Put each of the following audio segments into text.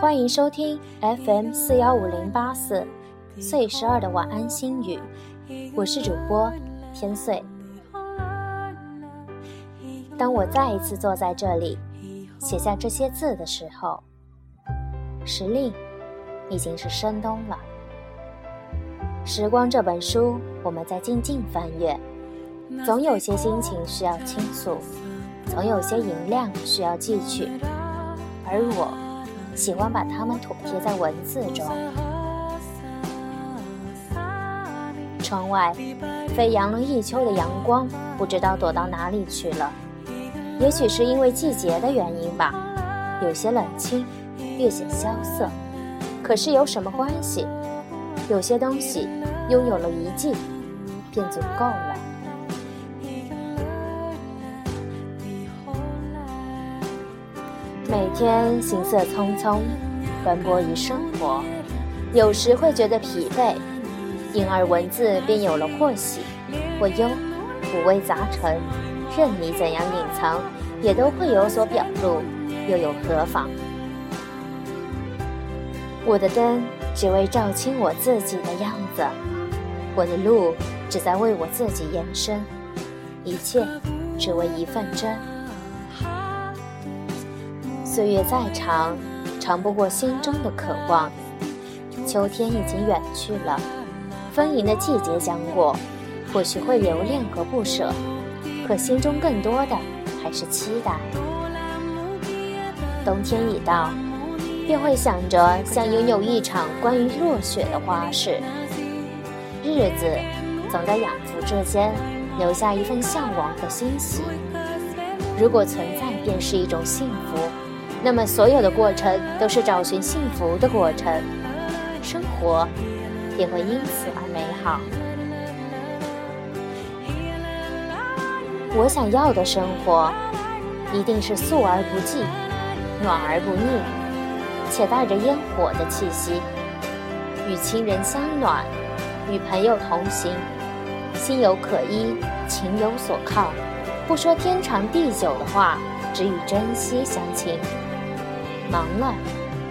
欢迎收听 FM 四幺五零八四岁十二的晚安心语，我是主播天岁。当我再一次坐在这里写下这些字的时候，时令已经是深冬了。时光这本书，我们在静静翻阅，总有些心情需要倾诉，总有些银两需要寄去，而我喜欢把它们妥贴在文字中。窗外飞扬了一秋的阳光，不知道躲到哪里去了。也许是因为季节的原因吧，有些冷清，略显萧瑟。可是有什么关系？有些东西拥有了一季，便足够了。每天行色匆匆，奔波于生活，有时会觉得疲惫，因而文字便有了或喜或忧，五味杂陈，任你怎样隐藏，也都会有所表露，又有何妨？我的灯。只为照清我自己的样子，我的路只在为我自己延伸，一切只为一份真。岁月再长，长不过心中的渴望。秋天已经远去了，丰盈的季节将过，或许会留恋和不舍，可心中更多的还是期待。冬天已到。便会想着想拥有一场关于落雪的花事，日子总在养父之间留下一份向往和欣喜。如果存在便是一种幸福，那么所有的过程都是找寻幸福的过程，生活也会因此而美好。我想要的生活，一定是素而不寂，暖而不腻。且带着烟火的气息，与亲人相暖，与朋友同行，心有可依，情有所靠。不说天长地久的话，只与珍惜相亲。忙了，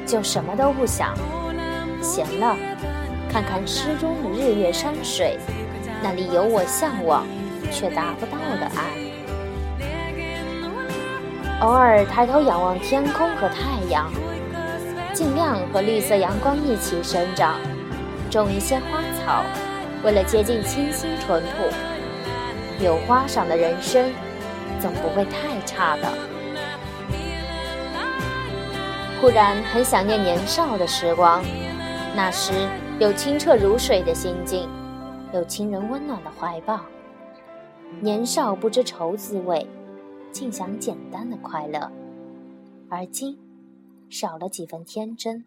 就什么都不想；闲了，看看诗中的日月山水，那里有我向往却达不到的爱。偶尔抬头仰望天空和太阳。尽量和绿色阳光一起生长，种一些花草，为了接近清新淳朴。有花赏的人生，总不会太差的。忽然很想念年少的时光，那时有清澈如水的心境，有亲人温暖的怀抱。年少不知愁滋味，尽享简单的快乐。而今。少了几分天真，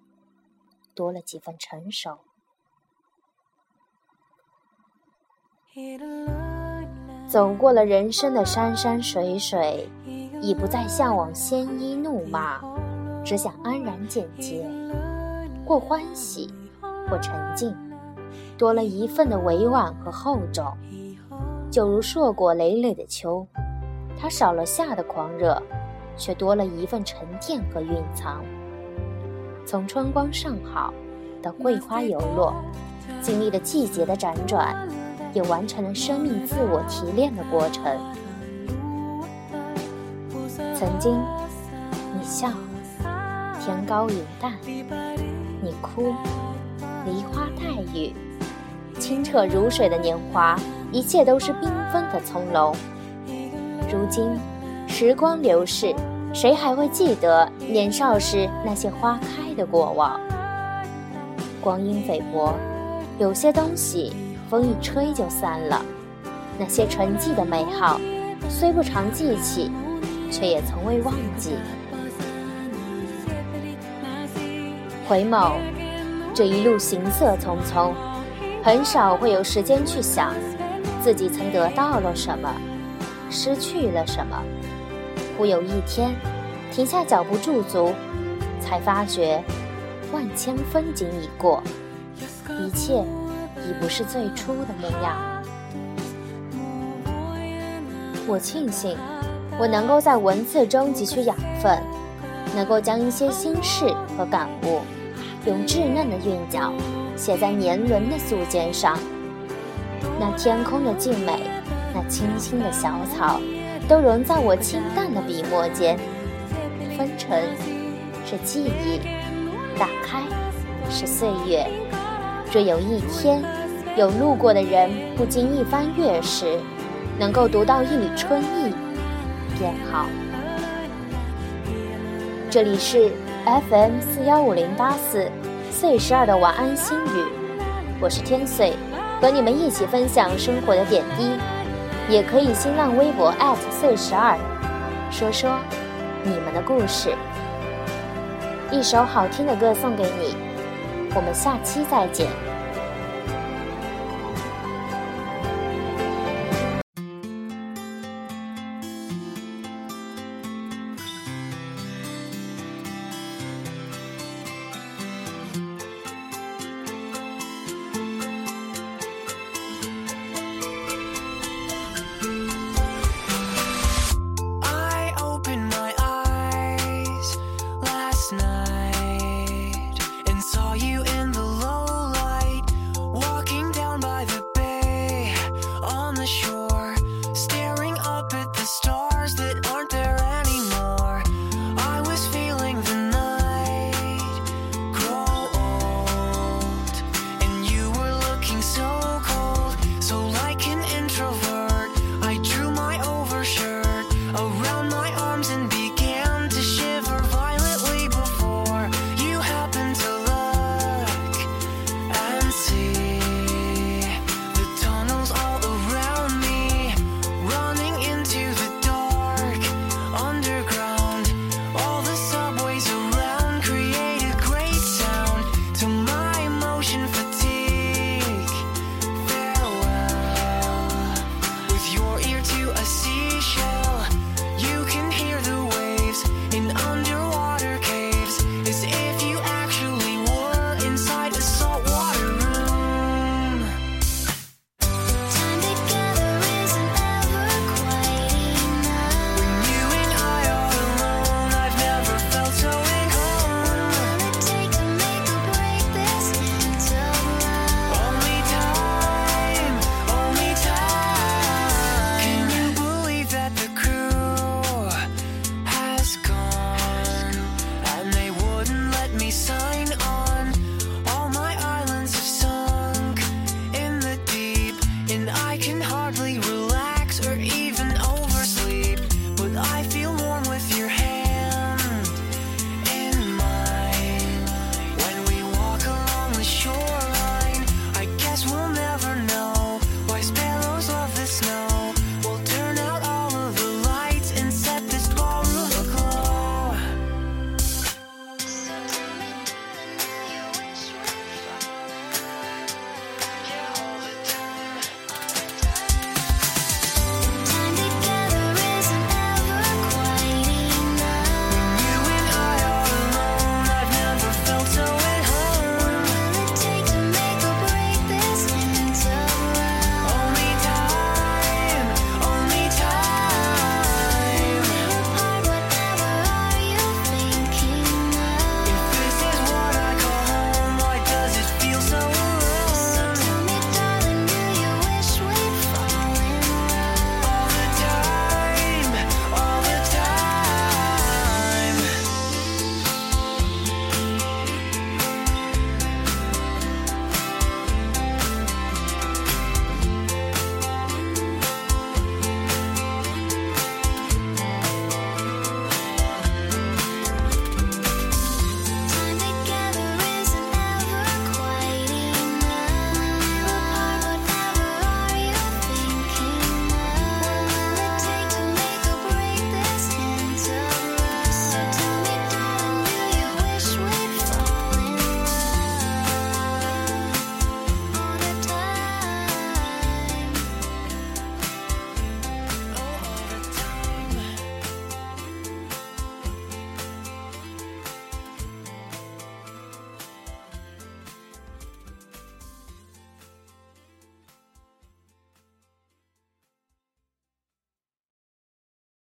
多了几分成熟。走过了人生的山山水水，已不再向往鲜衣怒马，只想安然简洁，或欢喜，或沉静，多了一份的委婉和厚重。就如硕果累累的秋，它少了夏的狂热。却多了一份沉淀和蕴藏。从春光尚好到桂花犹落，经历了季节的辗转，也完成了生命自我提炼的过程。曾经，你笑，天高云淡；你哭，梨花带雨。清澈如水的年华，一切都是缤纷的从容。如今。时光流逝，谁还会记得年少时那些花开的过往？光阴飞薄，有些东西风一吹就散了。那些沉寂的美好，虽不常记起，却也从未忘记。回眸，这一路行色匆匆，很少会有时间去想自己曾得到了什么，失去了什么。忽有一天，停下脚步驻足，才发觉万千风景已过，一切已不是最初的模样。我庆幸我能够在文字中汲取养分，能够将一些心事和感悟，用稚嫩的韵脚写在年轮的素笺上。那天空的静美，那青青的小草，都融在我清淡的笔墨间。分成是记忆，打开是岁月。若有一天，有路过的人不经意翻阅时，能够读到一缕春意，便好。这里是 FM 四幺五零八四岁十二的晚安心语，我是天岁，和你们一起分享生活的点滴。也可以新浪微博岁十二，说说。你们的故事，一首好听的歌送给你，我们下期再见。